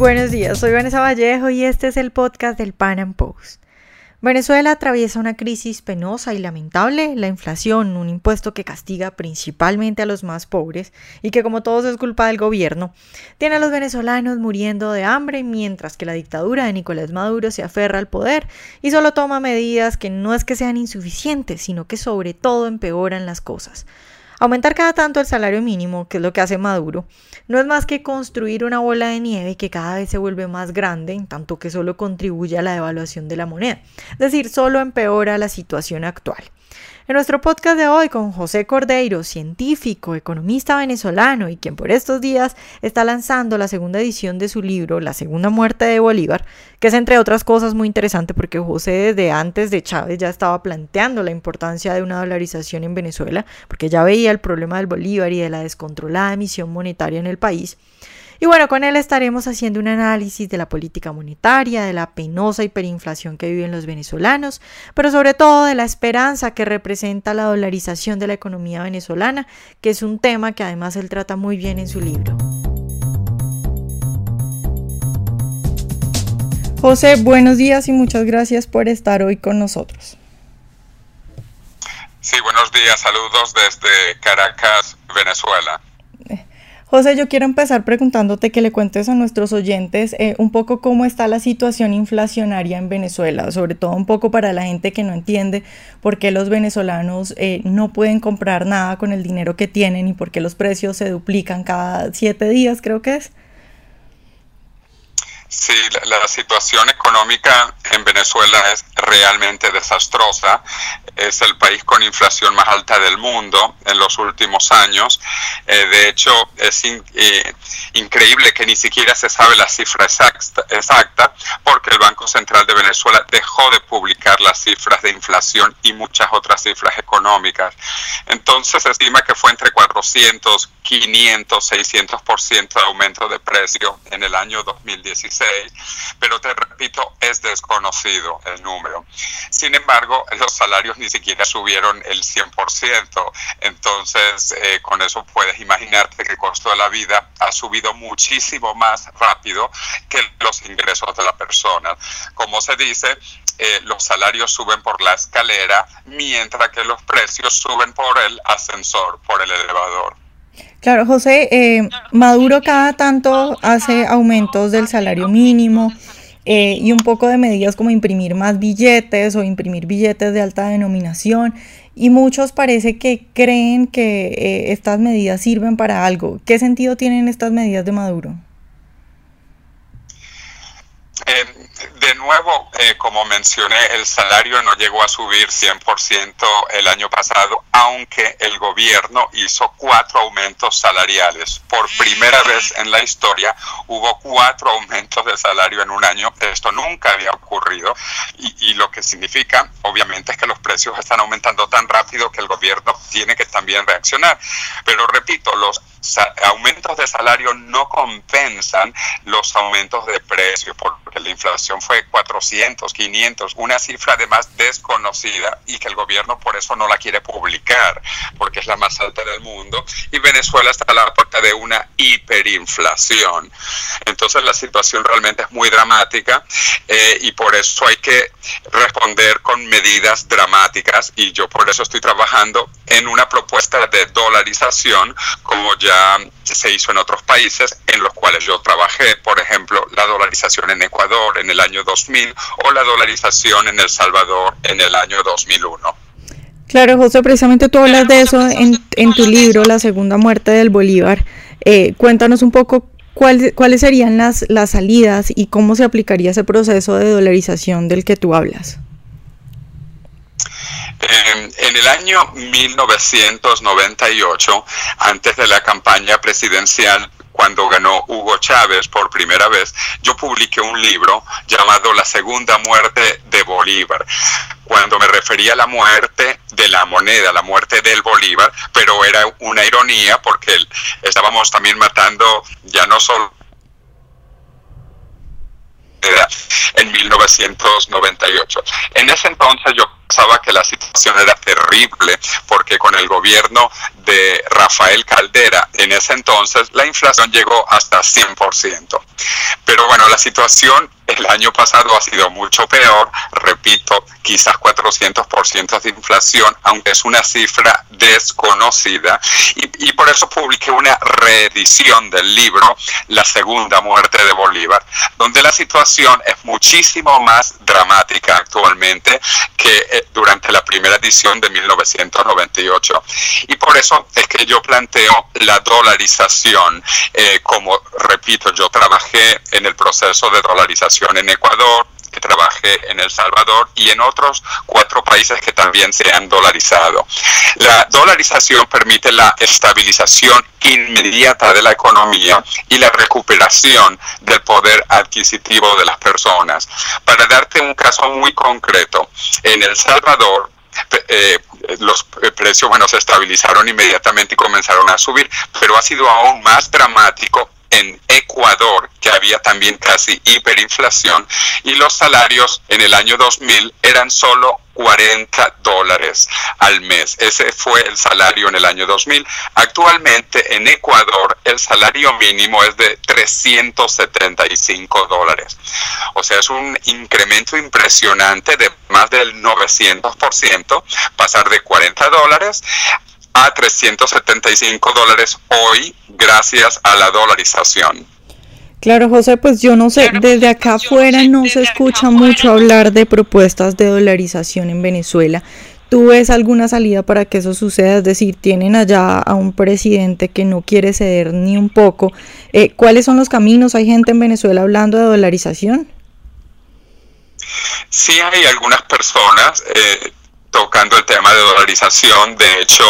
Buenos días, soy Vanessa Vallejo y este es el podcast del Pan Am Post. Venezuela atraviesa una crisis penosa y lamentable, la inflación, un impuesto que castiga principalmente a los más pobres y que como todos es culpa del gobierno, tiene a los venezolanos muriendo de hambre mientras que la dictadura de Nicolás Maduro se aferra al poder y solo toma medidas que no es que sean insuficientes, sino que sobre todo empeoran las cosas. Aumentar cada tanto el salario mínimo, que es lo que hace Maduro, no es más que construir una bola de nieve que cada vez se vuelve más grande, en tanto que solo contribuye a la devaluación de la moneda. Es decir, solo empeora la situación actual. En nuestro podcast de hoy con José Cordeiro, científico, economista venezolano y quien por estos días está lanzando la segunda edición de su libro La segunda muerte de Bolívar, que es entre otras cosas muy interesante porque José desde antes de Chávez ya estaba planteando la importancia de una dolarización en Venezuela, porque ya veía el problema del Bolívar y de la descontrolada emisión monetaria en el país. Y bueno, con él estaremos haciendo un análisis de la política monetaria, de la penosa hiperinflación que viven los venezolanos, pero sobre todo de la esperanza que representa la dolarización de la economía venezolana, que es un tema que además él trata muy bien en su libro. José, buenos días y muchas gracias por estar hoy con nosotros. Sí, buenos días, saludos desde Caracas, Venezuela. José, yo quiero empezar preguntándote que le cuentes a nuestros oyentes eh, un poco cómo está la situación inflacionaria en Venezuela, sobre todo un poco para la gente que no entiende por qué los venezolanos eh, no pueden comprar nada con el dinero que tienen y por qué los precios se duplican cada siete días, creo que es. Sí, la, situación económica en Venezuela es realmente desastrosa. Es el país con inflación más alta del mundo en los últimos años. Eh, de hecho, es eh, increíble que ni siquiera se sabe la cifra exacta, exacta, porque el Banco Central de Venezuela dejó de publicar las cifras de inflación y muchas otras cifras económicas. Entonces se estima que fue entre 400, 500, 600% de aumento de precio en el año 2016 pero te repito, es desconocido el número. Sin embargo, los salarios ni siquiera subieron el 100%, entonces eh, con eso puedes imaginarte que el costo de la vida ha subido muchísimo más rápido que los ingresos de la persona. Como se dice, eh, los salarios suben por la escalera, mientras que los precios suben por el ascensor, por el elevador. Claro, José, eh, Maduro cada tanto hace aumentos del salario mínimo eh, y un poco de medidas como imprimir más billetes o imprimir billetes de alta denominación y muchos parece que creen que eh, estas medidas sirven para algo. ¿Qué sentido tienen estas medidas de Maduro? De nuevo, eh, como mencioné, el salario no llegó a subir 100% el año pasado, aunque el gobierno hizo cuatro aumentos salariales. Por primera vez en la historia hubo cuatro aumentos de salario en un año. Esto nunca había ocurrido y, y lo que significa, obviamente, es que los precios están aumentando tan rápido que el gobierno tiene que también reaccionar. Pero repito, los aumentos de salario no compensan los aumentos de precios porque la inflación fue 400, 500, una cifra además desconocida y que el gobierno por eso no la quiere publicar porque es la más alta del mundo y Venezuela está a la puerta de una hiperinflación. Entonces la situación realmente es muy dramática eh, y por eso hay que responder con medidas dramáticas y yo por eso estoy trabajando en una propuesta de dolarización como ya se hizo en otros países en los cuales yo trabajé, por ejemplo, dolarización en Ecuador en el año 2000 o la dolarización en El Salvador en el año 2001. Claro, José, precisamente tú hablas de eso en, tu libro, La Segunda Muerte del Bolívar. Eh, cuéntanos un poco cuáles serían las, las salidas y cómo se aplicaría ese proceso de dolarización del que tú hablas. en el año 1998, antes de la campaña presidencial, cuando ganó Hugo Chávez por primera vez, yo publiqué un libro llamado La Segunda Muerte de Bolívar, cuando me refería a la muerte de la moneda, la muerte del Bolívar, pero era una ironía porque estábamos también matando ya no solo en 1998. En ese entonces yo pensaba que la situación era terrible porque con el gobierno de Rafael Caldera en ese entonces la inflación llegó hasta 100%. Pero bueno, la situación el año pasado ha sido mucho peor, repito, quizás 400% de inflación, aunque es una cifra desconocida. Y, por eso publiqué una reedición del libro La Segunda Muerte de Bolívar, donde la situación es muchísimo más dramática actualmente que eh, durante la primera edición de 1998. Y por eso es que yo planteo la dolarización, eh, como repito, yo trabajé en el proceso de dolarización en Ecuador, que trabajé en El Salvador y en otros cuatro países que también se han dolarizado. La dolarización permite la estabilización inmediata de la economía y la recuperación del poder adquisitivo de las personas. Para darte un caso muy concreto, en El Salvador eh, los precios bueno, se estabilizaron inmediatamente y comenzaron a subir, pero ha sido aún más dramático en Ecuador, que había también casi hiperinflación, y los salarios en el año 2000 eran solo 40 dólares al mes. Ese fue el salario en el año 2000. Actualmente en Ecuador el salario mínimo es de 375 dólares. O sea, es un incremento impresionante de más del 900%, pasar de 40 dólares a 375 dólares hoy gracias a la dolarización. Claro, José, pues yo no sé, desde acá afuera no se escucha mucho hablar de propuestas de dolarización en Venezuela. ¿Tú ves alguna salida para que eso suceda? Es decir, tienen allá a un presidente que no quiere ceder ni un poco. Eh, ¿Cuáles son los caminos? ¿Hay gente en Venezuela hablando de dolarización? Sí hay algunas personas. Eh, tocando el tema de dolarización. De hecho,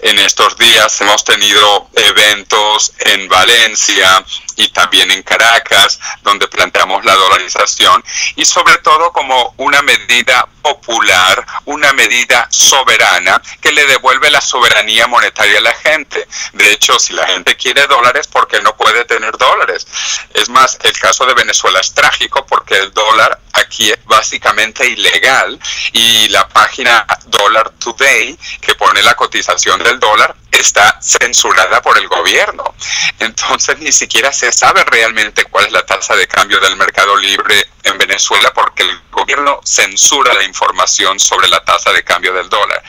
en estos días hemos tenido eventos en Valencia y también en Caracas, donde planteamos la dolarización y sobre todo como una medida popular, una medida soberana que le devuelve la soberanía monetaria a la gente. De hecho, si la gente quiere dólares, ¿por qué no puede tener dólares? Es más, el caso de Venezuela es trágico porque el dólar aquí es básicamente ilegal y la página Dollar Today, que pone la cotización del dólar, está censurada por el gobierno. Entonces ni siquiera se sabe realmente cuál es la tasa de cambio del mercado libre en Venezuela porque el gobierno censura la información sobre la tasa de cambio del dólar.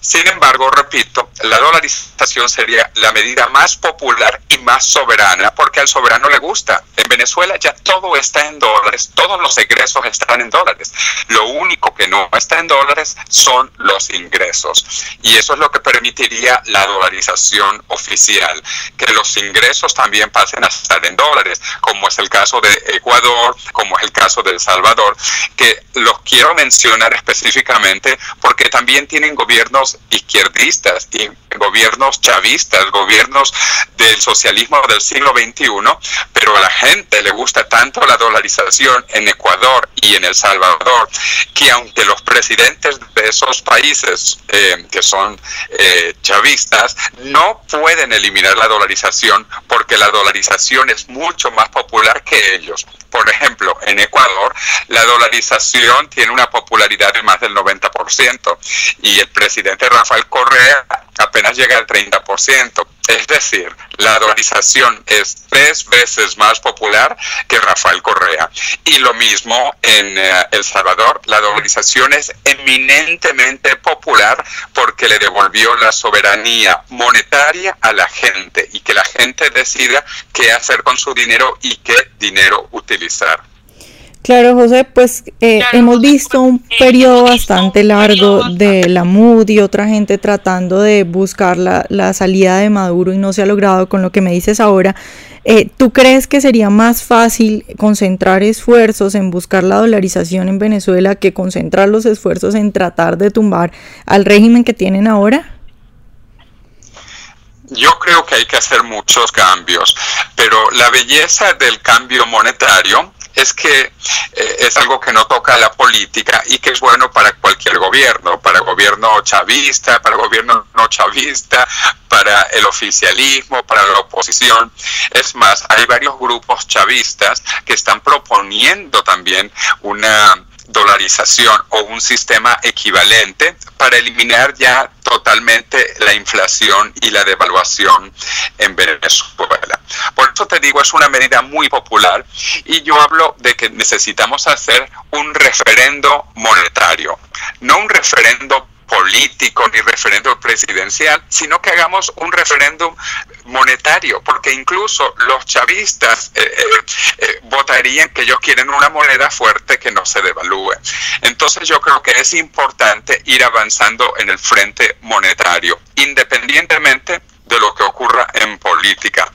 Sin embargo, repito, la dolarización sería la medida más popular y más soberana porque al soberano le gusta. En Venezuela ya todo está en dólares, todos los egresos están en dólares. Lo único que no está en dólares son los ingresos. Y eso es lo que permitiría la dolarización oficial, que los ingresos también pasen a estar en dólares, como es el caso de Ecuador, como es el caso de El Salvador, que los quiero mencionar específicamente porque también tienen gobiernos izquierdistas y gobiernos chavistas, gobiernos del socialismo del siglo XXI, pero a la gente le gusta tanto la dolarización en Ecuador y en El Salvador, que aunque los presidentes de esos países eh, que son eh, chavistas no pueden eliminar la dolarización porque la dolarización es mucho más popular que ellos. Por ejemplo, en Ecuador la dolarización tiene una popularidad de más del 90% y el presidente Rafael Correa apenas llega al 30%. Es decir, la dolarización es tres veces más popular que Rafael Correa. Y lo mismo en eh, El Salvador, la dolarización es eminentemente popular porque le devolvió la soberanía monetaria a la gente y que la gente decida qué hacer con su dinero y qué dinero utilizar. Claro, José, pues eh, hemos visto un periodo bastante largo de la MUD y otra gente tratando de buscar la, la, salida de Maduro y no se ha logrado con lo que me dices ahora. Eh, ¿Tú crees que sería más fácil concentrar esfuerzos en buscar la dolarización en Venezuela que concentrar los esfuerzos en tratar de tumbar al régimen que tienen ahora? Yo creo que hay que hacer muchos cambios, pero la belleza del cambio monetario es que eh, es algo que no toca la política y que es bueno para cualquier gobierno, para gobierno chavista, para gobierno no chavista, para el oficialismo, para la oposición. Es más, hay varios grupos chavistas que están proponiendo también una dolarización o un sistema equivalente para eliminar ya totalmente la inflación y la devaluación en Venezuela. Por eso te digo, es una medida muy popular y yo hablo de que necesitamos hacer un referendo monetario, no un referendo político ni referéndum presidencial, sino que hagamos un referéndum monetario, porque incluso los chavistas eh, eh, eh, votarían que ellos quieren una moneda fuerte que no se devalúe. Entonces yo creo que es importante ir avanzando en el frente monetario, independientemente de lo que ocurra en política.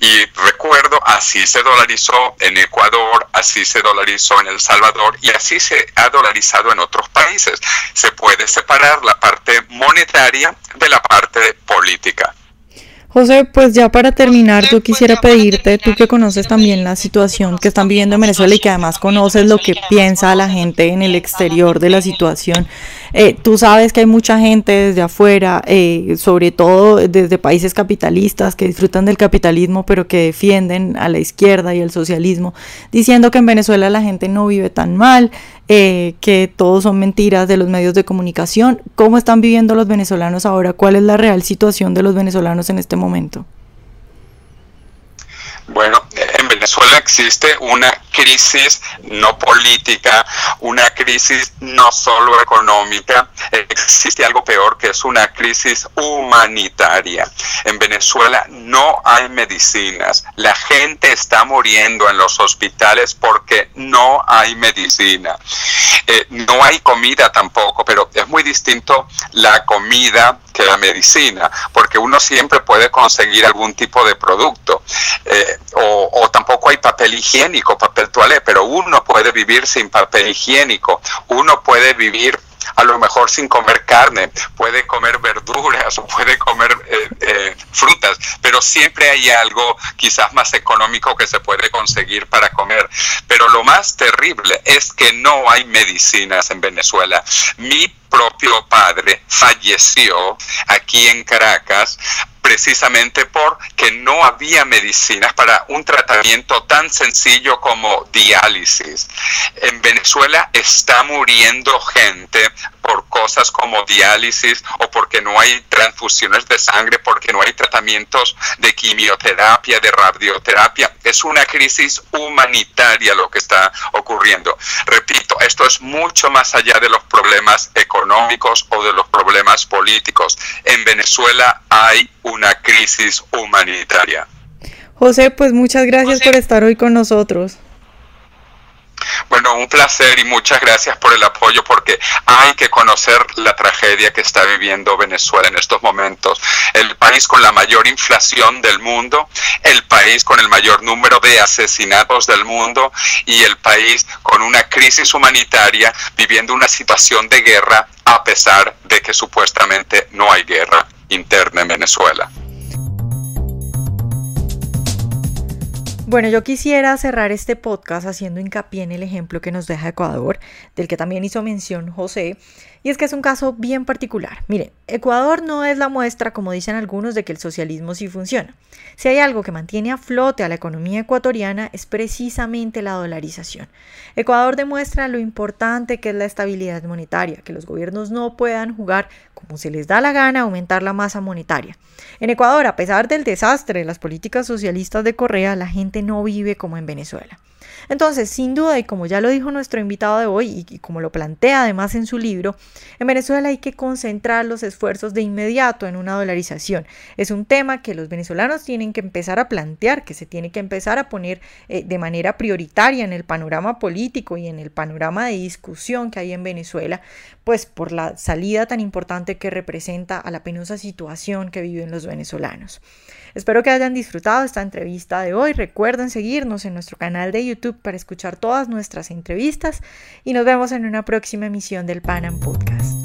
Y recuerdo, así se dolarizó en Ecuador, así se dolarizó en El Salvador y así se ha dolarizado en otros países. Se puede separar la parte monetaria de la parte política. José, pues ya para terminar, yo quisiera pedirte, tú que conoces también la situación que están viviendo en Venezuela y que además conoces lo que piensa la gente en el exterior de la situación, eh, tú sabes que hay mucha gente desde afuera, eh, sobre todo desde países capitalistas que disfrutan del capitalismo, pero que defienden a la izquierda y el socialismo, diciendo que en Venezuela la gente no vive tan mal, eh, que todos son mentiras de los medios de comunicación. ¿Cómo están viviendo los venezolanos ahora? ¿Cuál es la real situación de los venezolanos en este momento? Bueno, en Venezuela existe una crisis no política, una crisis no solo económica, existe algo peor que es una crisis humanitaria. En Venezuela no hay medicinas, la gente está muriendo en los hospitales porque no hay medicina. Eh, no hay comida tampoco, pero es muy distinto la comida que la medicina, porque uno siempre puede conseguir algún tipo de producto. Eh, papel higiénico, papel toalé, pero uno puede vivir sin papel higiénico, uno puede vivir a lo mejor sin comer carne, puede comer verduras o puede comer eh, eh, frutas, pero siempre hay algo quizás más económico que se puede conseguir para comer. Pero lo más terrible es que no hay medicinas en Venezuela. Mi propio padre falleció aquí en Caracas precisamente porque no había medicinas para un tratamiento tan sencillo como diálisis. En Venezuela está muriendo gente por cosas como diálisis o porque no hay transfusiones de sangre, porque no hay tratamientos de quimioterapia, de radioterapia. Es una crisis humanitaria lo que está ocurriendo. Repito, esto es mucho más allá de los problemas económicos o de los problemas políticos. En Venezuela hay una crisis humanitaria. José, pues muchas gracias por estar hoy con nosotros. Bueno, un placer y muchas gracias por el apoyo porque hay que conocer la tragedia que está viviendo Venezuela en estos momentos. El país con la mayor inflación del mundo, el país con el mayor número de asesinatos del mundo y el país con una crisis humanitaria viviendo una situación de guerra a pesar de que supuestamente no hay guerra interna en Venezuela. Bueno, yo quisiera cerrar este podcast haciendo hincapié en el ejemplo que nos deja Ecuador, del que también hizo mención José, y es que es un caso bien particular. Mire, Ecuador no es la muestra, como dicen algunos, de que el socialismo sí funciona. Si hay algo que mantiene a flote a la economía ecuatoriana es precisamente la dolarización. Ecuador demuestra lo importante que es la estabilidad monetaria, que los gobiernos no puedan jugar como se les da la gana aumentar la masa monetaria. En Ecuador, a pesar del desastre de las políticas socialistas de Correa, la gente no vive como en Venezuela. Entonces, sin duda, y como ya lo dijo nuestro invitado de hoy, y, como lo plantea además en su libro, en Venezuela hay que concentrar los esfuerzos de inmediato en una dolarización. Es un tema que los venezolanos tienen que empezar a plantear, que se tiene que empezar a poner eh, de manera prioritaria en el panorama político y en el panorama de discusión que hay en Venezuela, pues por la salida tan importante que representa a la penosa situación que viven los venezolanos. Espero que hayan disfrutado esta entrevista de hoy. Recuerden seguirnos en nuestro canal de YouTube para escuchar todas nuestras entrevistas y nos vemos en una próxima emisión del Panam Podcast.